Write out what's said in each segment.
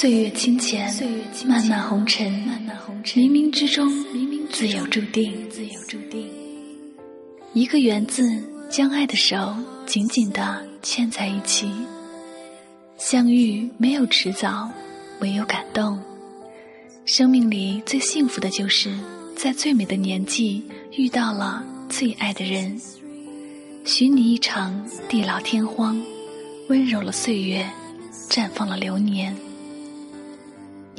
岁月清浅，漫漫红尘，冥冥之中，自有注定。一个缘字，将爱的手紧紧地牵在一起。相遇没有迟早，唯有感动。生命里最幸福的就是在最美的年纪遇到了最爱的人。许你一场地老天荒，温柔了岁月，绽放了流年。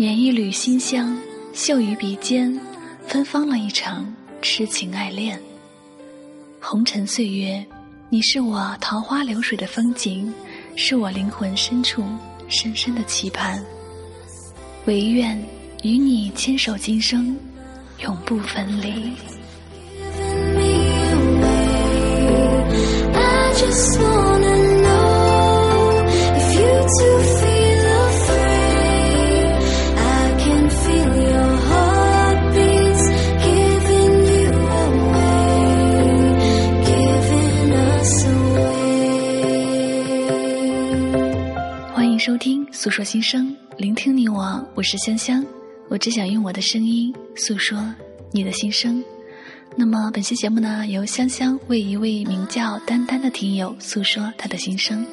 捻一缕馨香，嗅于鼻尖，芬芳了一场痴情爱恋。红尘岁月，你是我桃花流水的风景，是我灵魂深处深深的期盼。唯愿与你牵手今生，永不分离。if you too 收听诉说心声，聆听你我，我是香香，我只想用我的声音诉说你的心声。那么本期节目呢，由香香为一位名叫丹丹的听友诉说他的心声。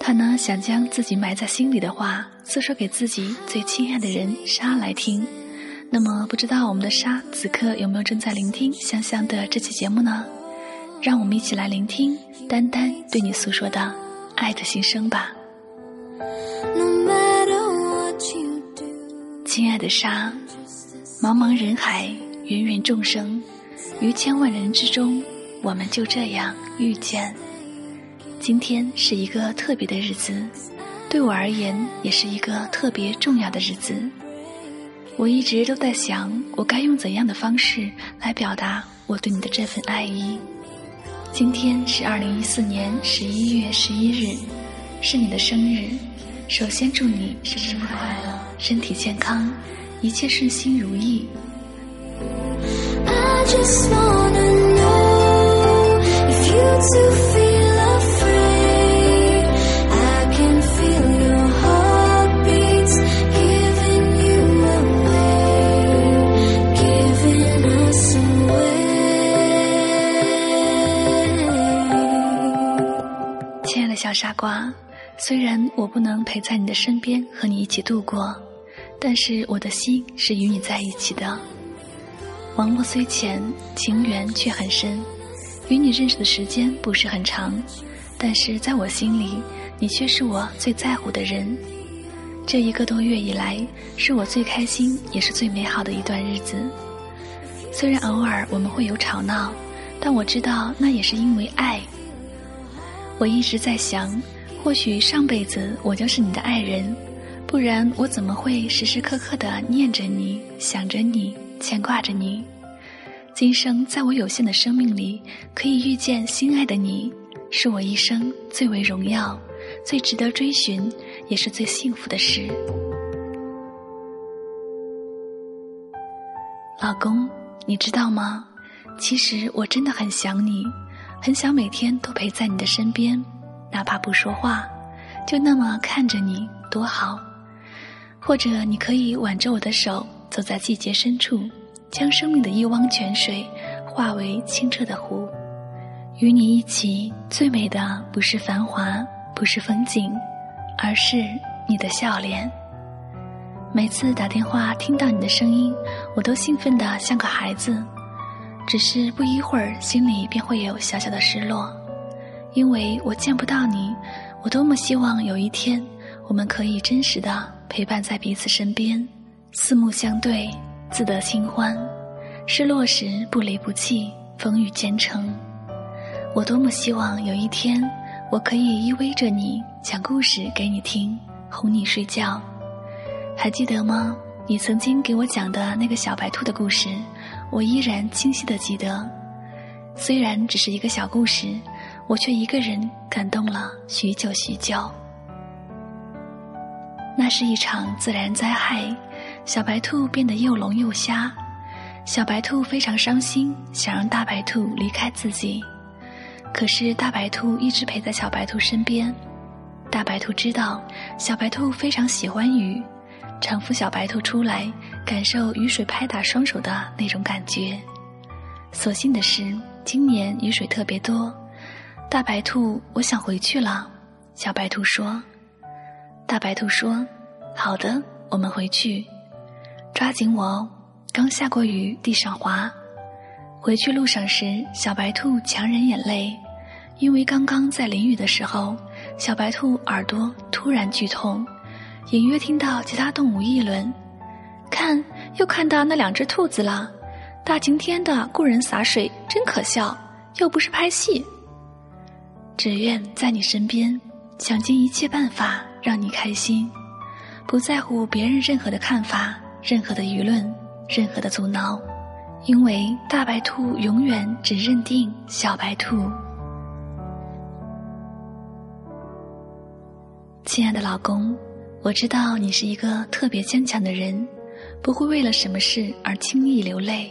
他呢想将自己埋在心里的话诉说给自己最亲爱的人莎来听。那么不知道我们的莎此刻有没有正在聆听香香的这期节目呢？让我们一起来聆听丹丹对你诉说的爱的心声吧。亲爱的沙，茫茫人海，芸芸众生，于千万人之中，我们就这样遇见。今天是一个特别的日子，对我而言也是一个特别重要的日子。我一直都在想，我该用怎样的方式来表达我对你的这份爱意。今天是二零一四年十一月十一日，是你的生日。首先祝你生日快乐！身体健康，一切顺心如意。亲爱的小傻瓜，虽然我不能陪在你的身边和你一起度过。但是我的心是与你在一起的。网络虽浅，情缘却很深。与你认识的时间不是很长，但是在我心里，你却是我最在乎的人。这一个多月以来，是我最开心也是最美好的一段日子。虽然偶尔我们会有吵闹，但我知道那也是因为爱。我一直在想，或许上辈子我就是你的爱人。不然我怎么会时时刻刻的念着你、想着你、牵挂着你？今生在我有限的生命里，可以遇见心爱的你，是我一生最为荣耀、最值得追寻，也是最幸福的事。老公，你知道吗？其实我真的很想你，很想每天都陪在你的身边，哪怕不说话，就那么看着你，多好。或者你可以挽着我的手，走在季节深处，将生命的一汪泉水化为清澈的湖。与你一起，最美的不是繁华，不是风景，而是你的笑脸。每次打电话听到你的声音，我都兴奋的像个孩子。只是不一会儿，心里便会有小小的失落，因为我见不到你。我多么希望有一天，我们可以真实的。陪伴在彼此身边，四目相对，自得清欢；失落时不离不弃，风雨兼程。我多么希望有一天，我可以依偎着你，讲故事给你听，哄你睡觉。还记得吗？你曾经给我讲的那个小白兔的故事，我依然清晰的记得。虽然只是一个小故事，我却一个人感动了许久许久。那是一场自然灾害，小白兔变得又聋又瞎。小白兔非常伤心，想让大白兔离开自己。可是大白兔一直陪在小白兔身边。大白兔知道小白兔非常喜欢雨，常扶小白兔出来，感受雨水拍打双手的那种感觉。所幸的是，今年雨水特别多。大白兔，我想回去了。小白兔说：“大白兔说，好的，我们回去，抓紧我哦。刚下过雨，地上滑。回去路上时，小白兔强忍眼泪，因为刚刚在淋雨的时候，小白兔耳朵突然剧痛。”隐约听到其他动物议论：“看，又看到那两只兔子了。大晴天的，雇人洒水，真可笑，又不是拍戏。只愿在你身边，想尽一切办法让你开心，不在乎别人任何的看法、任何的舆论、任何的阻挠，因为大白兔永远只认定小白兔。”亲爱的老公。我知道你是一个特别坚强的人，不会为了什么事而轻易流泪。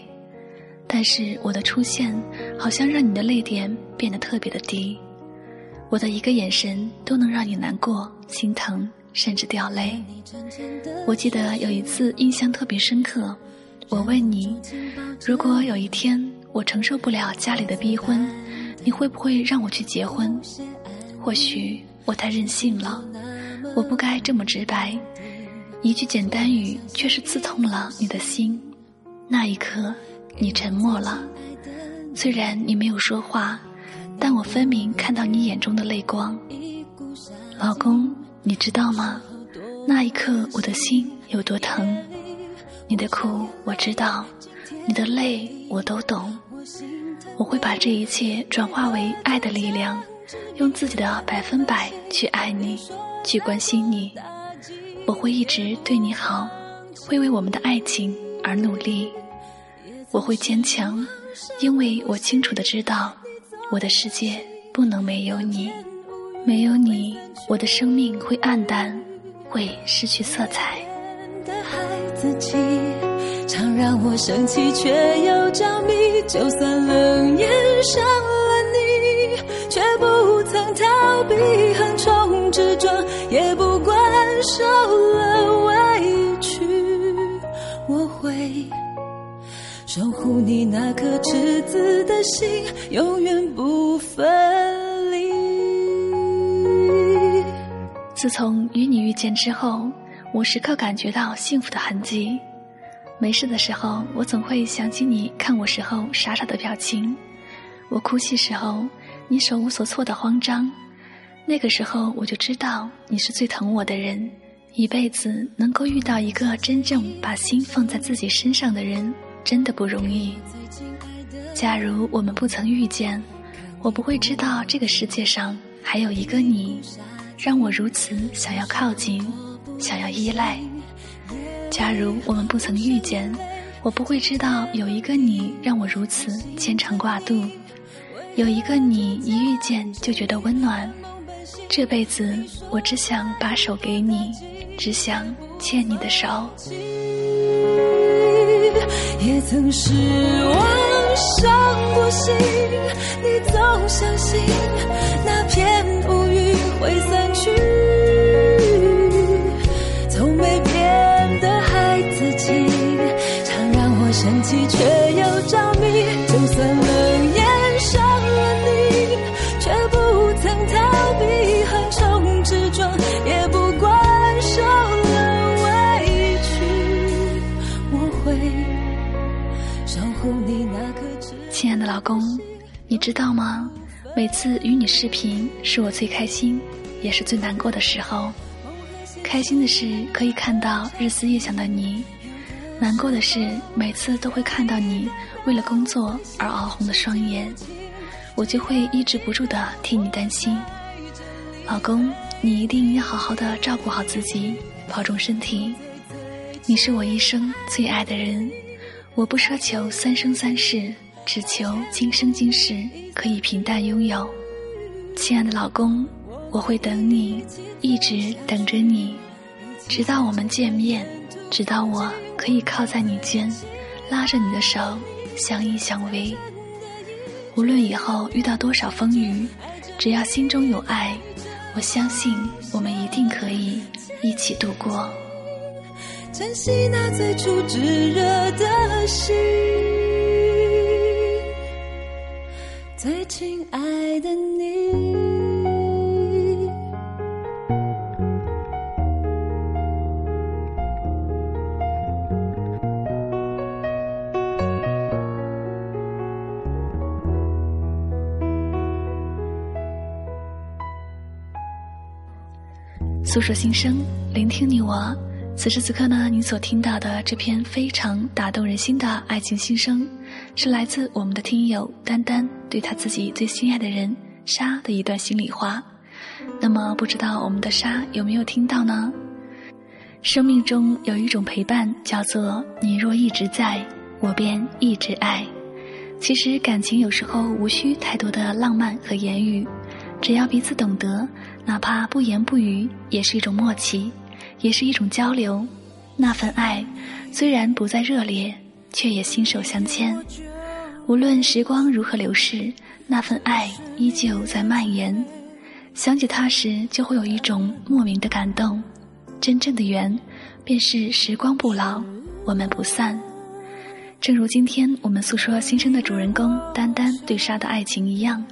但是我的出现好像让你的泪点变得特别的低，我的一个眼神都能让你难过、心疼，甚至掉泪。我记得有一次印象特别深刻，我问你，如果有一天我承受不了家里的逼婚，你会不会让我去结婚？或许我太任性了。我不该这么直白，一句简单语却是刺痛了你的心。那一刻，你沉默了。虽然你没有说话，但我分明看到你眼中的泪光。老公，你知道吗？那一刻我的心有多疼。你的苦我知道，你的泪我都懂。我会把这一切转化为爱的力量，用自己的百分百去爱你。去关心你，我会一直对你好，会为我们的爱情而努力。我会坚强，因为我清楚的知道，我的世界不能没有你，没有你，我的生命会暗淡，会失去色彩。的孩子气常让我生气却又着迷，就算冷眼伤了你，却不曾逃避横冲直撞。也不管受守护你那颗赤子的心，永远不分离。自从与你遇见之后，我时刻感觉到幸福的痕迹。没事的时候，我总会想起你看我时候傻傻的表情；我哭泣时候，你手无所措的慌张。那个时候我就知道你是最疼我的人，一辈子能够遇到一个真正把心放在自己身上的人，真的不容易。假如我们不曾遇见，我不会知道这个世界上还有一个你，让我如此想要靠近，想要依赖。假如我们不曾遇见，我不会知道有一个你让我如此牵肠挂肚，有一个你一遇见就觉得温暖。这辈子，我只想把手给你，只想牵你的手。也曾失望，伤过心，你总相信那片乌云会散去，从没变的孩子气，常让我生气却知道吗？每次与你视频是我最开心，也是最难过的时候。开心的是可以看到日思夜想的你，难过的是每次都会看到你为了工作而熬红的双眼，我就会抑制不住的替你担心。老公，你一定要好好的照顾好自己，保重身体。你是我一生最爱的人，我不奢求三生三世。只求今生今世可以平淡拥有，亲爱的老公，我会等你，一直等着你，直到我们见面，直到我可以靠在你肩，拉着你的手，相依相偎。无论以后遇到多少风雨，只要心中有爱，我相信我们一定可以一起度过。珍惜那最初炙热的心，最亲爱的你。诉说心声，聆听你我。此时此刻呢，你所听到的这篇非常打动人心的爱情心声，是来自我们的听友丹丹对他自己最心爱的人沙的一段心里话。那么，不知道我们的沙有没有听到呢？生命中有一种陪伴，叫做你若一直在，我便一直爱。其实感情有时候无需太多的浪漫和言语。只要彼此懂得，哪怕不言不语，也是一种默契，也是一种交流。那份爱，虽然不再热烈，却也心手相牵。无论时光如何流逝，那份爱依旧在蔓延。想起他时，就会有一种莫名的感动。真正的缘，便是时光不老，我们不散。正如今天我们诉说心声的主人公丹丹对沙的爱情一样。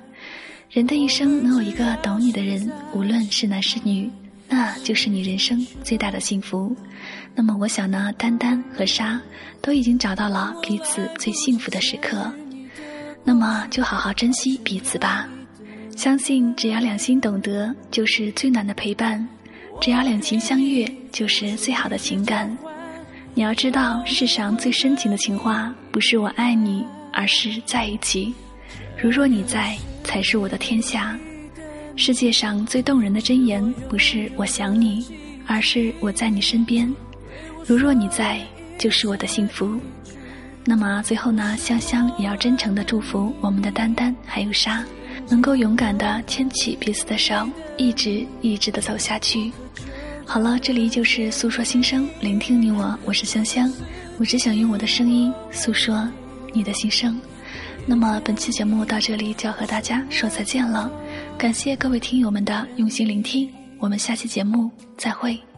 人的一生能有一个懂你的人，无论是男是女，那就是你人生最大的幸福。那么，我想呢，丹丹和沙都已经找到了彼此最幸福的时刻，那么就好好珍惜彼此吧。相信只要两心懂得，就是最暖的陪伴；只要两情相悦，就是最好的情感。你要知道，世上最深情的情话，不是我爱你，而是在一起。如若你在。才是我的天下。世界上最动人的箴言，不是我想你，而是我在你身边。如若你在，就是我的幸福。那么最后呢，香香也要真诚的祝福我们的丹丹还有沙，能够勇敢的牵起彼此的手，一直一直的走下去。好了，这里就是诉说心声，聆听你我，我是香香，我只想用我的声音诉说你的心声。那么本期节目到这里就要和大家说再见了，感谢各位听友们的用心聆听，我们下期节目再会。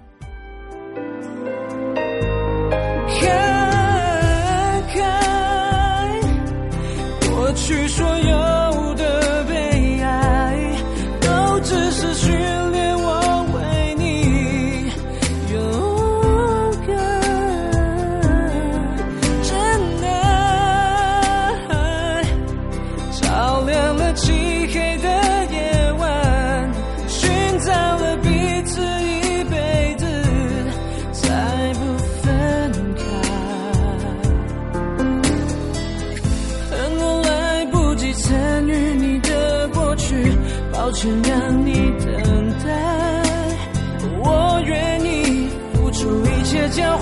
去说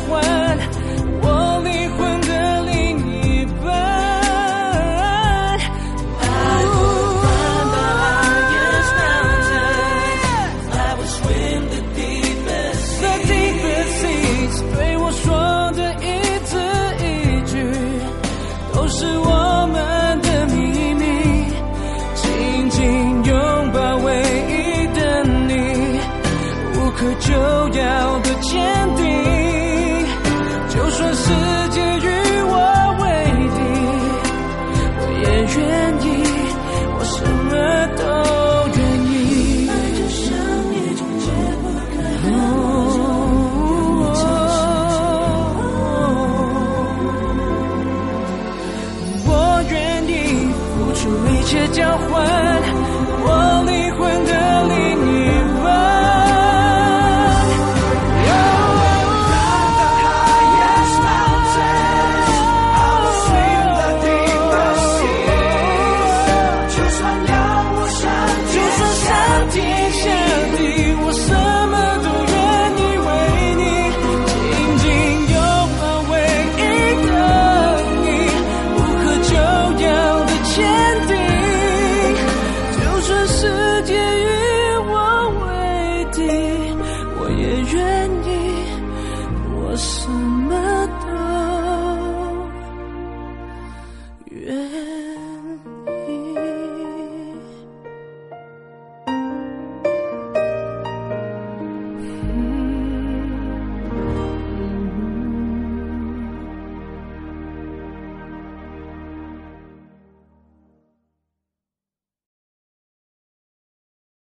换我灵魂的另一半。The deepest seas 对我说的一字一句，都是我们的秘密。紧紧拥抱唯一的你，无可救药的坚定。就算世界与我为敌我也愿意我什么都愿意爱就像一种解不开的我愿意付出一切交